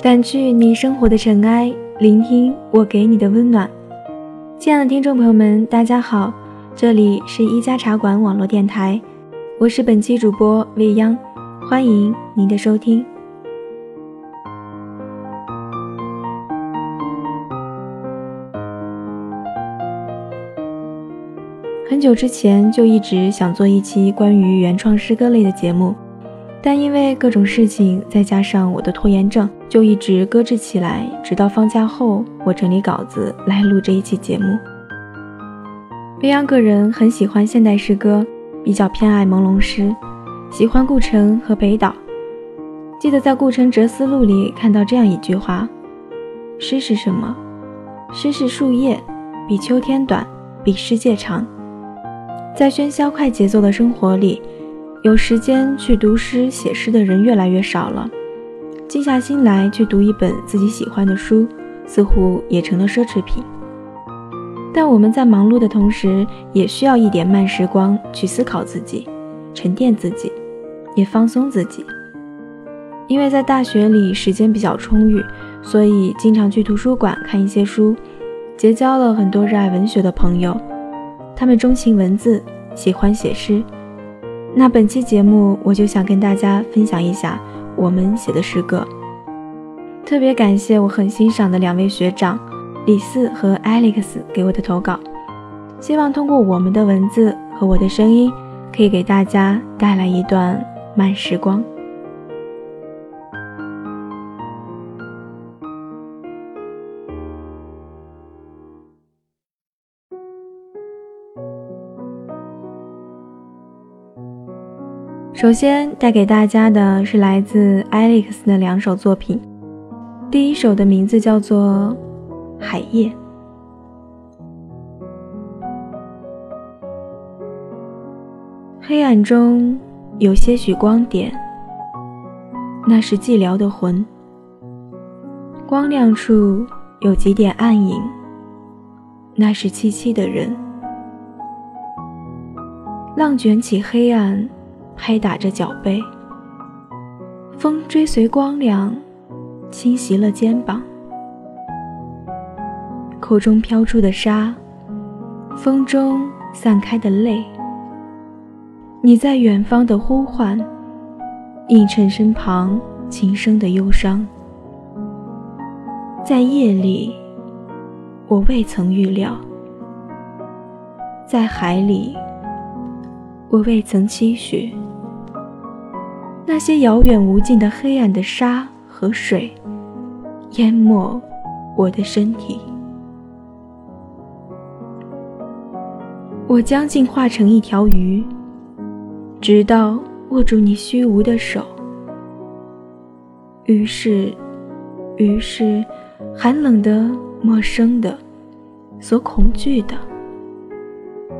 掸去你生活的尘埃，聆听我给你的温暖。亲爱的听众朋友们，大家好，这里是一家茶馆网络电台，我是本期主播未央，欢迎您的收听。很久之前就一直想做一期关于原创诗歌类的节目，但因为各种事情，再加上我的拖延症，就一直搁置起来。直到放假后，我整理稿子来录这一期节目。未央个人很喜欢现代诗歌，比较偏爱朦胧诗，喜欢顾城和北岛。记得在《顾城哲思录》里看到这样一句话：“诗是什么？诗是树叶，比秋天短，比世界长。”在喧嚣快节奏的生活里，有时间去读诗写诗的人越来越少了。静下心来去读一本自己喜欢的书，似乎也成了奢侈品。但我们在忙碌的同时，也需要一点慢时光去思考自己、沉淀自己，也放松自己。因为在大学里时间比较充裕，所以经常去图书馆看一些书，结交了很多热爱文学的朋友。他们钟情文字，喜欢写诗。那本期节目，我就想跟大家分享一下我们写的诗歌。特别感谢我很欣赏的两位学长李四和 Alex 给我的投稿，希望通过我们的文字和我的声音，可以给大家带来一段慢时光。首先带给大家的是来自 Alex 的两首作品，第一首的名字叫做《海夜》。黑暗中有些许光点，那是寂寥的魂；光亮处有几点暗影，那是凄凄的人。浪卷起黑暗。拍打着脚背，风追随光亮，侵袭了肩膀。口中飘出的沙，风中散开的泪。你在远方的呼唤，映衬身旁琴声的忧伤。在夜里，我未曾预料；在海里，我未曾期许。那些遥远无尽的黑暗的沙和水，淹没我的身体。我将进化成一条鱼，直到握住你虚无的手。于是，于是，寒冷的、陌生的、所恐惧的，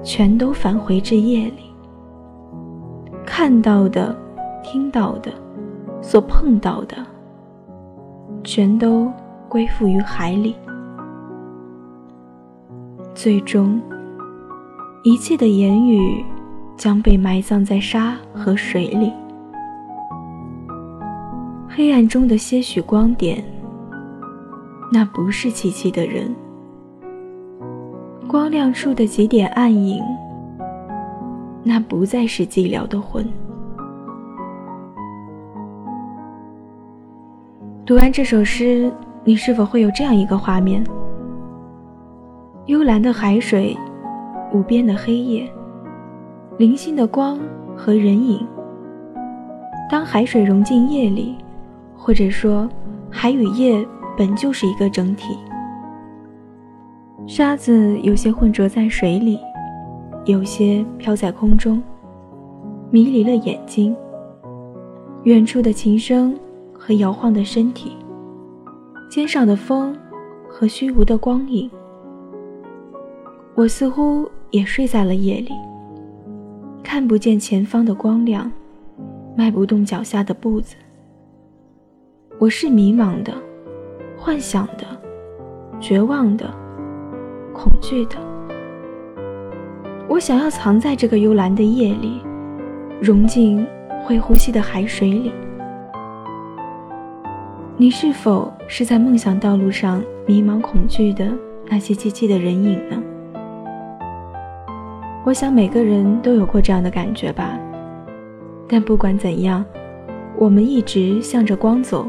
全都返回至夜里。看到的。听到的，所碰到的，全都归附于海里。最终，一切的言语将被埋葬在沙和水里。黑暗中的些许光点，那不是凄凄的人；光亮处的几点暗影，那不再是寂寥的魂。读完这首诗，你是否会有这样一个画面：幽蓝的海水，无边的黑夜，零星的光和人影。当海水融进夜里，或者说海与夜本就是一个整体。沙子有些混浊在水里，有些飘在空中，迷离了眼睛。远处的琴声。和摇晃的身体，肩上的风和虚无的光影，我似乎也睡在了夜里，看不见前方的光亮，迈不动脚下的步子。我是迷茫的，幻想的，绝望的，恐惧的。我想要藏在这个幽蓝的夜里，融进会呼吸的海水里。你是否是在梦想道路上迷茫恐惧的那些寂寂的人影呢？我想每个人都有过这样的感觉吧。但不管怎样，我们一直向着光走，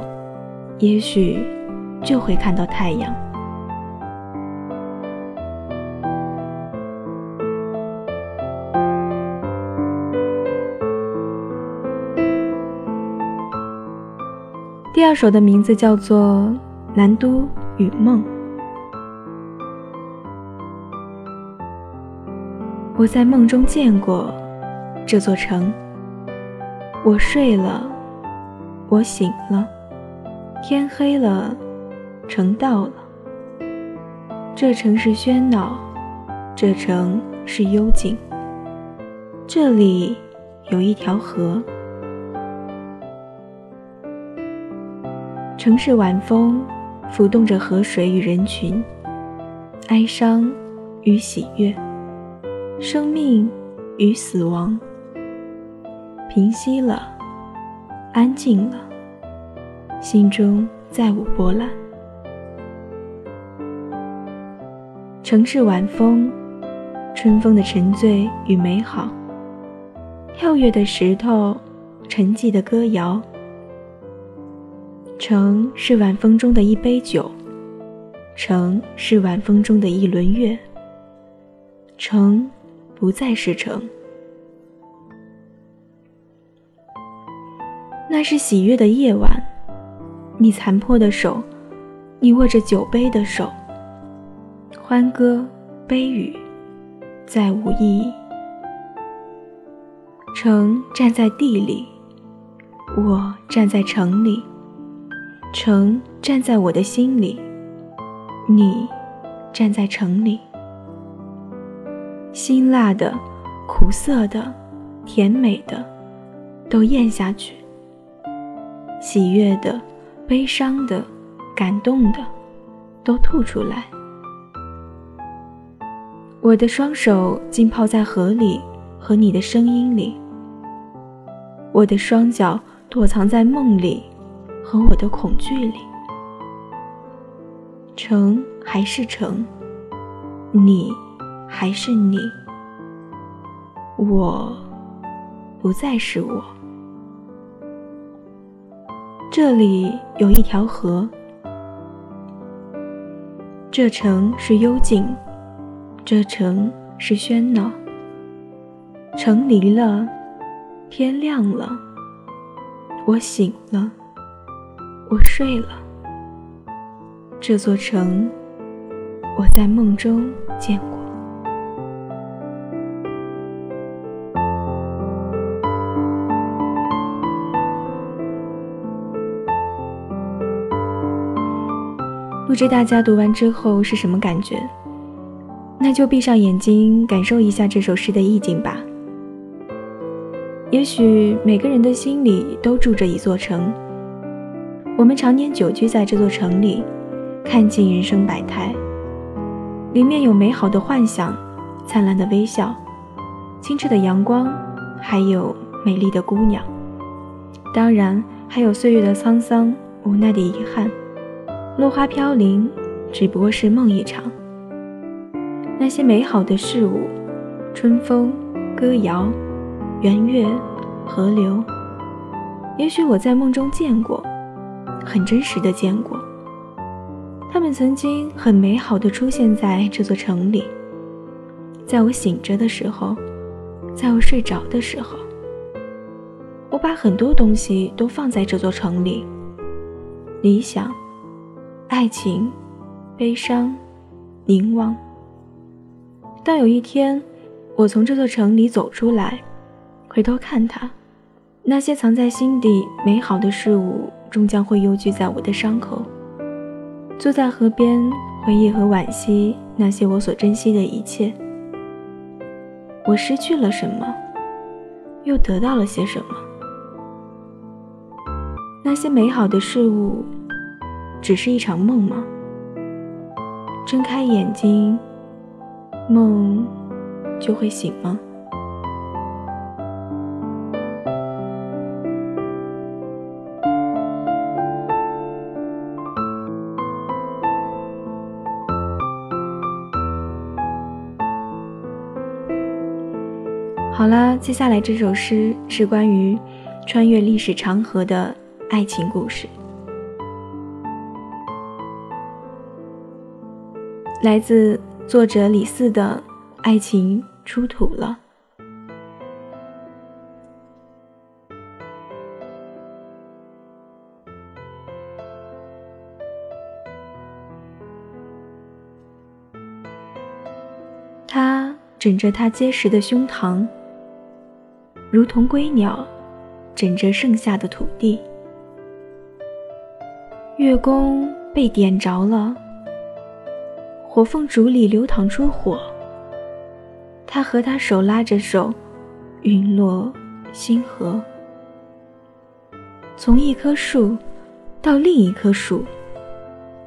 也许就会看到太阳。第二首的名字叫做《南都与梦》。我在梦中见过这座城。我睡了，我醒了，天黑了，城到了。这城是喧闹，这城是幽静。这里有一条河。城市晚风浮动着河水与人群，哀伤与喜悦，生命与死亡。平息了，安静了，心中再无波澜。城市晚风，春风的沉醉与美好，跳跃的石头，沉寂的歌谣。城是晚风中的一杯酒，城是晚风中的一轮月。城不再是城，那是喜悦的夜晚。你残破的手，你握着酒杯的手，欢歌悲语，再无意义。城站在地里，我站在城里。城站在我的心里，你站在城里。辛辣的、苦涩的、甜美的，都咽下去；喜悦的、悲伤的、感动的，都吐出来。我的双手浸泡在河里和你的声音里，我的双脚躲藏在梦里。和我的恐惧里，城还是城，你还是你，我不再是我。这里有一条河，这城是幽静，这城是喧闹。城离了，天亮了，我醒了。我睡了，这座城，我在梦中见过。不知大家读完之后是什么感觉？那就闭上眼睛，感受一下这首诗的意境吧。也许每个人的心里都住着一座城。我们常年久居在这座城里，看尽人生百态。里面有美好的幻想，灿烂的微笑，清澈的阳光，还有美丽的姑娘。当然，还有岁月的沧桑，无奈的遗憾。落花飘零，只不过是梦一场。那些美好的事物，春风、歌谣、圆月、河流，也许我在梦中见过。很真实的见过，他们曾经很美好的出现在这座城里。在我醒着的时候，在我睡着的时候，我把很多东西都放在这座城里：理想、爱情、悲伤、凝望。当有一天，我从这座城里走出来，回头看它，那些藏在心底美好的事物。终将会幽居在我的伤口。坐在河边，回忆和惋惜那些我所珍惜的一切。我失去了什么，又得到了些什么？那些美好的事物，只是一场梦吗？睁开眼睛，梦就会醒吗？接下来这首诗是关于穿越历史长河的爱情故事，来自作者李四的《爱情出土了》。他枕着他结实的胸膛。如同归鸟，枕着剩下的土地。月宫被点着了，火凤烛里流淌出火。他和他手拉着手，陨落星河。从一棵树到另一棵树，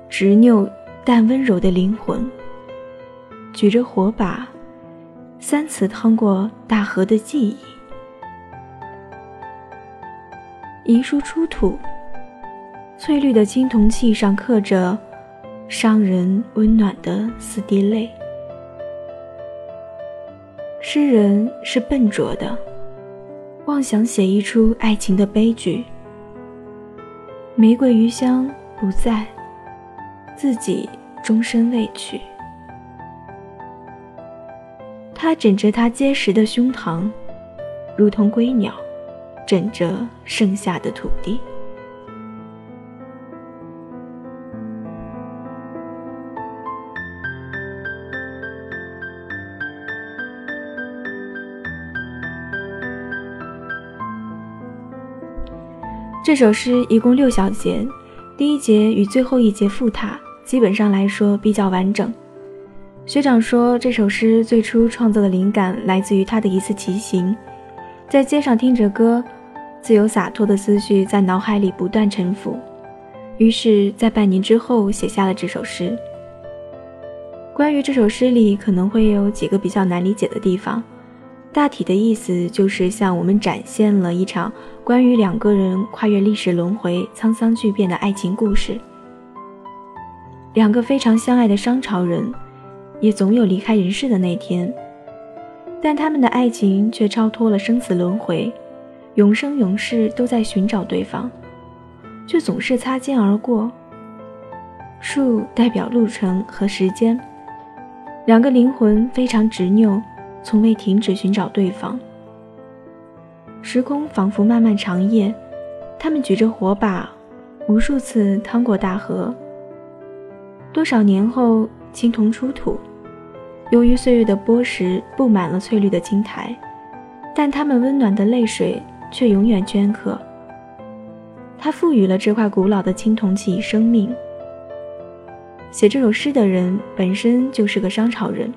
执拗但温柔的灵魂，举着火把，三次趟过大河的记忆。遗书出土，翠绿的青铜器上刻着伤人温暖的四滴泪。诗人是笨拙的，妄想写一出爱情的悲剧。玫瑰余香不在，自己终身未娶。他枕着他结实的胸膛，如同归鸟。枕着剩下的土地。这首诗一共六小节，第一节与最后一节附沓，基本上来说比较完整。学长说，这首诗最初创作的灵感来自于他的一次骑行，在街上听着歌。自由洒脱的思绪在脑海里不断沉浮，于是，在半年之后写下了这首诗。关于这首诗里可能会有几个比较难理解的地方，大体的意思就是向我们展现了一场关于两个人跨越历史轮回、沧桑巨变的爱情故事。两个非常相爱的商朝人，也总有离开人世的那天，但他们的爱情却超脱了生死轮回。永生永世都在寻找对方，却总是擦肩而过。树代表路程和时间，两个灵魂非常执拗，从未停止寻找对方。时空仿佛漫漫长夜，他们举着火把，无数次趟过大河。多少年后，青铜出土，由于岁月的剥蚀，布满了翠绿的青苔，但他们温暖的泪水。却永远镌刻。他赋予了这块古老的青铜器生命。写这首诗的人本身就是个商朝人，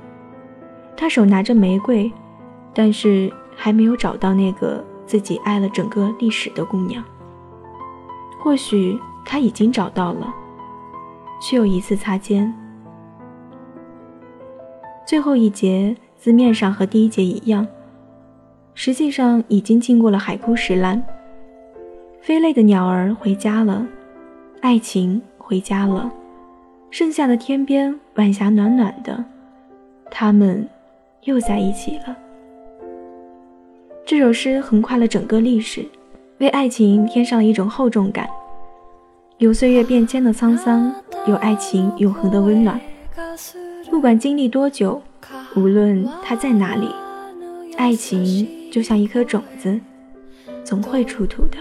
他手拿着玫瑰，但是还没有找到那个自己爱了整个历史的姑娘。或许他已经找到了，却又一次擦肩。最后一节字面上和第一节一样。实际上已经经过了海枯石烂。飞累的鸟儿回家了，爱情回家了，剩下的天边晚霞暖暖的，他们又在一起了。这首诗横跨了整个历史，为爱情添上了一种厚重感，有岁月变迁的沧桑，有爱情永恒的温暖。不管经历多久，无论它在哪里，爱情。就像一颗种子，总会出土的。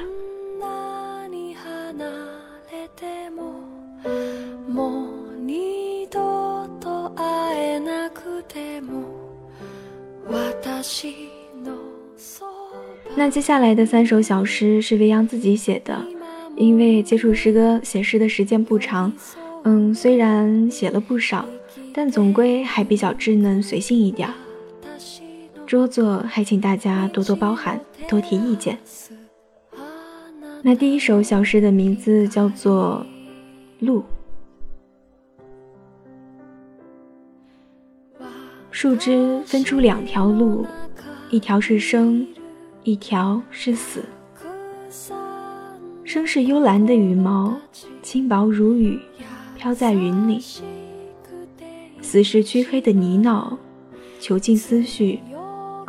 那接下来的三首小诗是未央自己写的，因为接触诗歌写诗的时间不长，嗯，虽然写了不少，但总归还比较稚嫩随性一点。拙作还请大家多多包涵，多提意见。那第一首小诗的名字叫做《路》，树枝分出两条路，一条是生，一条是死。生是幽蓝的羽毛，轻薄如雨，飘在云里；死是黢黑的泥淖，囚禁思绪。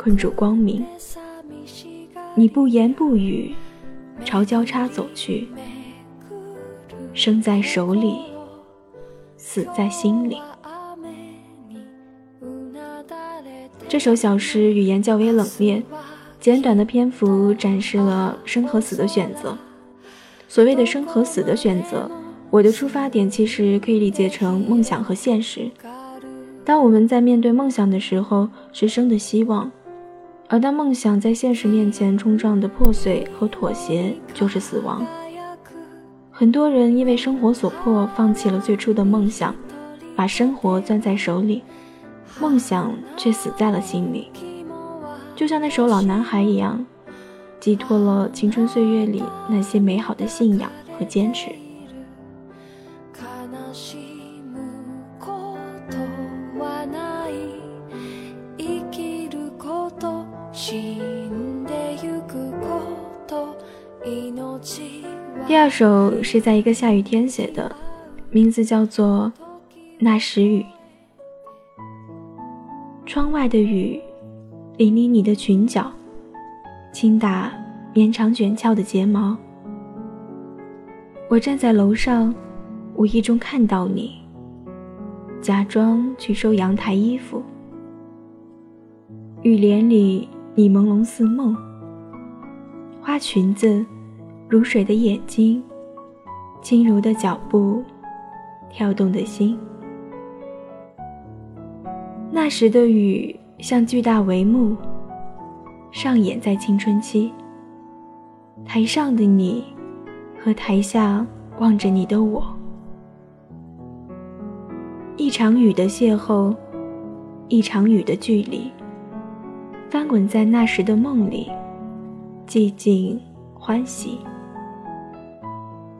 困住光明。你不言不语，朝交叉走去，生在手里，死在心里。这首小诗语言较为冷冽，简短的篇幅展示了生和死的选择。所谓的生和死的选择，我的出发点其实可以理解成梦想和现实。当我们在面对梦想的时候，是生的希望；而当梦想在现实面前冲撞的破碎和妥协，就是死亡。很多人因为生活所迫，放弃了最初的梦想，把生活攥在手里。梦想却死在了心里，就像那首《老男孩》一样，寄托了青春岁月里那些美好的信仰和坚持。第二首是在一个下雨天写的，名字叫做《那时雨》。窗外的雨，淋漓你的裙角，轻打绵长卷翘的睫毛。我站在楼上，无意中看到你，假装去收阳台衣服。雨帘里，你朦胧似梦，花裙子，如水的眼睛，轻柔的脚步，跳动的心。那时的雨像巨大帷幕，上演在青春期。台上的你，和台下望着你的我，一场雨的邂逅，一场雨的距离，翻滚在那时的梦里，寂静欢喜。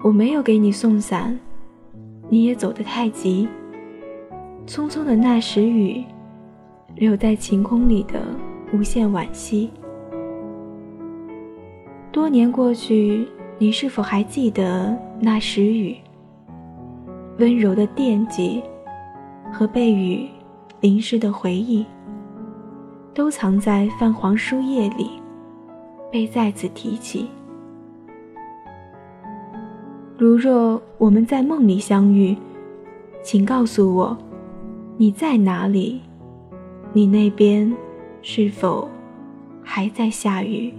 我没有给你送伞，你也走得太急。匆匆的那时雨。留在晴空里的无限惋惜。多年过去，你是否还记得那时雨？温柔的惦记和被雨淋湿的回忆，都藏在泛黄书页里，被再次提起。如若我们在梦里相遇，请告诉我，你在哪里？你那边是否还在下雨？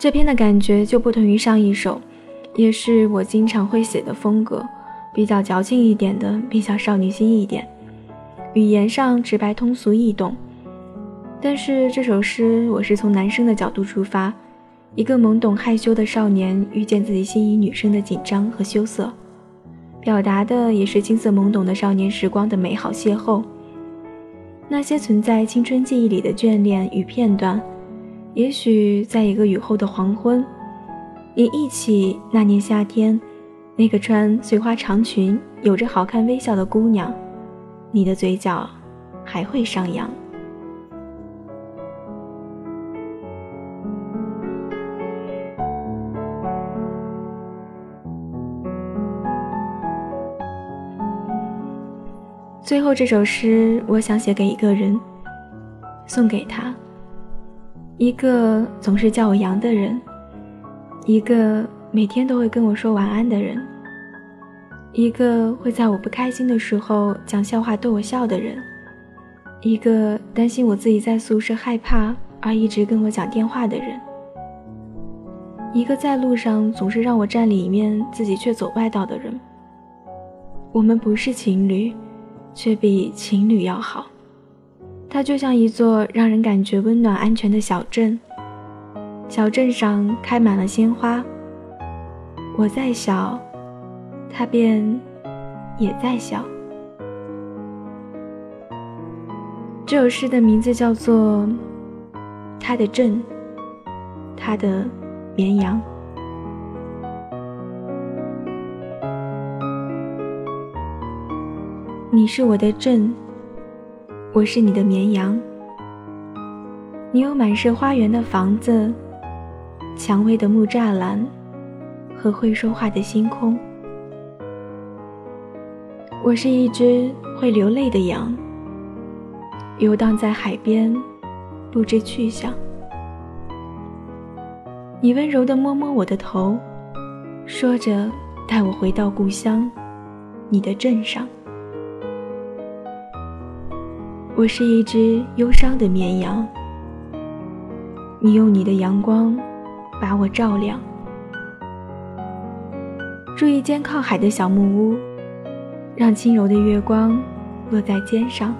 这篇的感觉就不同于上一首，也是我经常会写的风格，比较矫情一点的，比较少女心一点，语言上直白通俗易懂。但是这首诗我是从男生的角度出发，一个懵懂害羞的少年遇见自己心仪女生的紧张和羞涩。表达的也是青涩懵懂的少年时光的美好邂逅，那些存在青春记忆里的眷恋与片段，也许在一个雨后的黄昏，你忆起那年夏天，那个穿碎花长裙、有着好看微笑的姑娘，你的嘴角还会上扬。最后这首诗，我想写给一个人，送给他，一个总是叫我杨的人，一个每天都会跟我说晚安的人，一个会在我不开心的时候讲笑话逗我笑的人，一个担心我自己在宿舍害怕而一直跟我讲电话的人，一个在路上总是让我站里面自己却走外道的人。我们不是情侣。却比情侣要好，它就像一座让人感觉温暖安全的小镇。小镇上开满了鲜花，我在小，它便也在小。这首诗的名字叫做《他的镇》，他的绵羊。你是我的镇，我是你的绵羊。你有满是花园的房子，蔷薇的木栅栏和会说话的星空。我是一只会流泪的羊，游荡在海边，不知去向。你温柔地摸摸我的头，说着带我回到故乡，你的镇上。我是一只忧伤的绵羊，你用你的阳光把我照亮。住一间靠海的小木屋，让轻柔的月光落在肩上。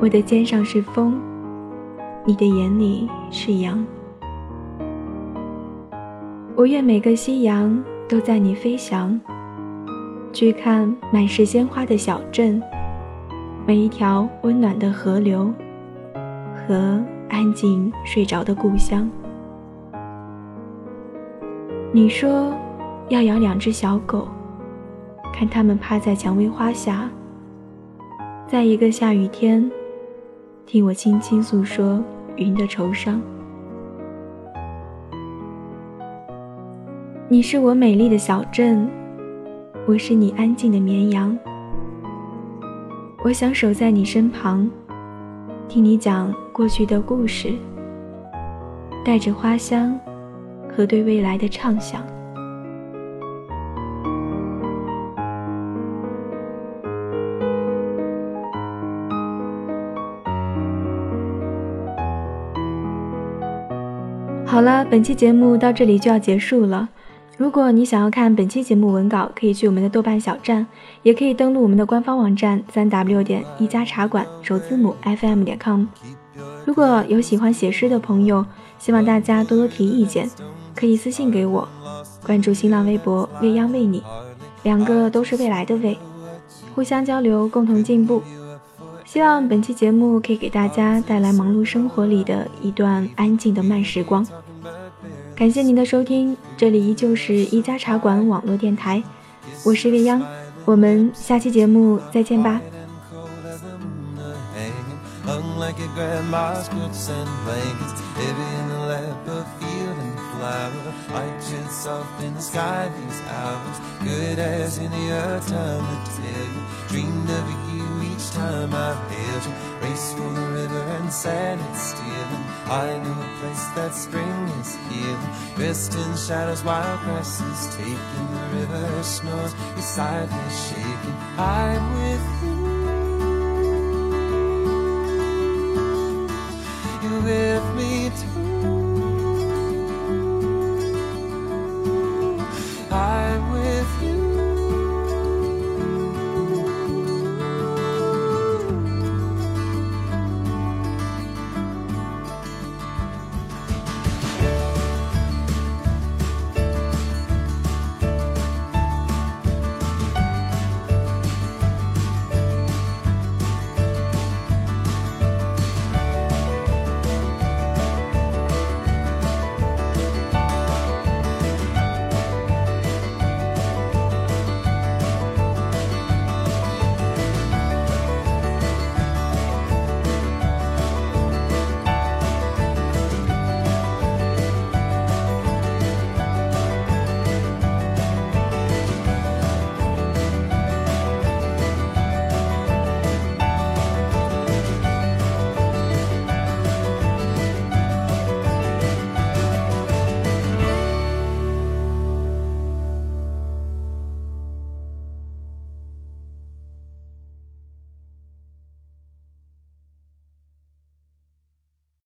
我的肩上是风，你的眼里是阳。我愿每个夕阳都在你飞翔，去看满是鲜花的小镇，每一条温暖的河流和安静睡着的故乡。你说要养两只小狗，看它们趴在蔷薇花下，在一个下雨天，听我轻轻诉说云的愁伤。你是我美丽的小镇，我是你安静的绵羊。我想守在你身旁，听你讲过去的故事，带着花香。和对未来的畅想。好了，本期节目到这里就要结束了。如果你想要看本期节目文稿，可以去我们的豆瓣小站，也可以登录我们的官方网站三 w 点一家茶馆首字母 fm 点 com。如果有喜欢写诗的朋友，希望大家多多提意见。可以私信给我，关注新浪微博“未央为你”，两个都是未来的未，互相交流，共同进步。希望本期节目可以给大家带来忙碌生活里的一段安静的慢时光。感谢您的收听，这里依旧是一家茶馆网络电台，我是未央，我们下期节目再见吧。flower Watching soft in the sky these hours Good as any other time to tell you Dreamed of you each time I held you Race for the river and sand it's stealing I know a place that spring is here. Dressed in shadows, wild grasses Taking the river snores. Beside the shaking I'm with you. You will